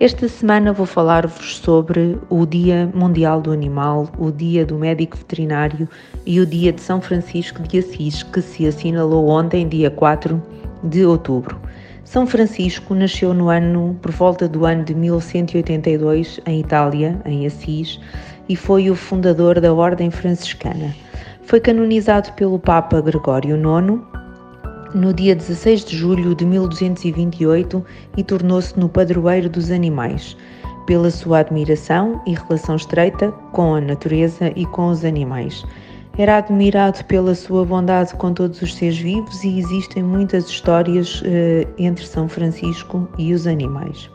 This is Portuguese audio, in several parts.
Esta semana vou falar-vos sobre o Dia Mundial do Animal, o Dia do Médico Veterinário e o Dia de São Francisco de Assis, que se assinalou ontem, dia 4 de outubro. São Francisco nasceu no ano por volta do ano de 1182 em Itália, em Assis, e foi o fundador da Ordem Franciscana. Foi canonizado pelo Papa Gregório IX no dia 16 de julho de 1228 e tornou-se no padroeiro dos animais, pela sua admiração e relação estreita com a natureza e com os animais. Era admirado pela sua bondade com todos os seres vivos e existem muitas histórias eh, entre São Francisco e os animais.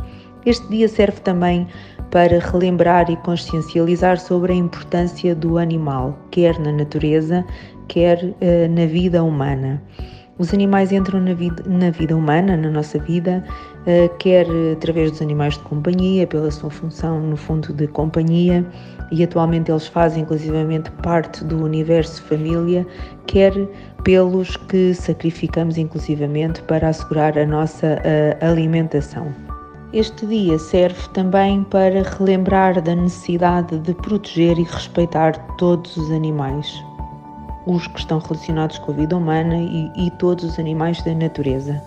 Este dia serve também para relembrar e consciencializar sobre a importância do animal, quer na natureza, quer eh, na vida humana. Os animais entram na vida, na vida humana, na nossa vida, uh, quer através dos animais de companhia, pela sua função, no fundo, de companhia, e atualmente eles fazem inclusivamente parte do universo família, quer pelos que sacrificamos inclusivamente para assegurar a nossa uh, alimentação. Este dia serve também para relembrar da necessidade de proteger e respeitar todos os animais, os que estão relacionados com a vida humana e, e todos os animais da natureza.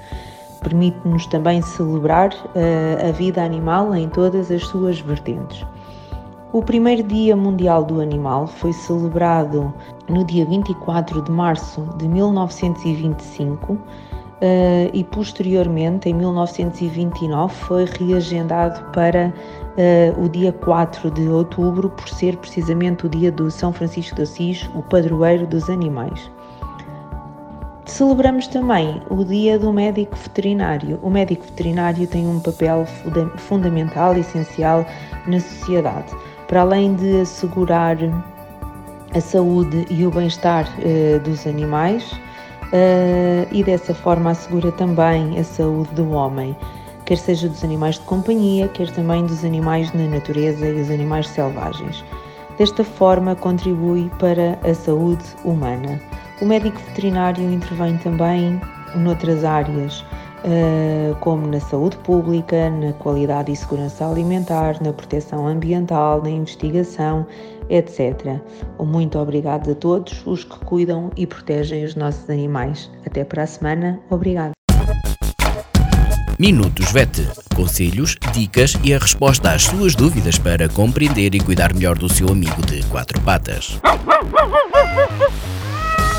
Permite-nos também celebrar uh, a vida animal em todas as suas vertentes. O primeiro Dia Mundial do Animal foi celebrado no dia 24 de março de 1925 uh, e posteriormente, em 1929, foi reagendado para uh, o dia 4 de outubro, por ser precisamente o dia do São Francisco de Assis, o padroeiro dos animais. Celebramos também o Dia do Médico Veterinário. O médico veterinário tem um papel fundamental e essencial na sociedade. Para além de assegurar a saúde e o bem-estar uh, dos animais, uh, e dessa forma assegura também a saúde do homem, quer seja dos animais de companhia, quer também dos animais na natureza e os animais selvagens. Desta forma, contribui para a saúde humana. O médico veterinário intervém também noutras áreas, como na saúde pública, na qualidade e segurança alimentar, na proteção ambiental, na investigação, etc. Muito obrigado a todos os que cuidam e protegem os nossos animais. Até para a semana. Obrigado. Minutos VET. Conselhos, dicas e a resposta às suas dúvidas para compreender e cuidar melhor do seu amigo de quatro patas.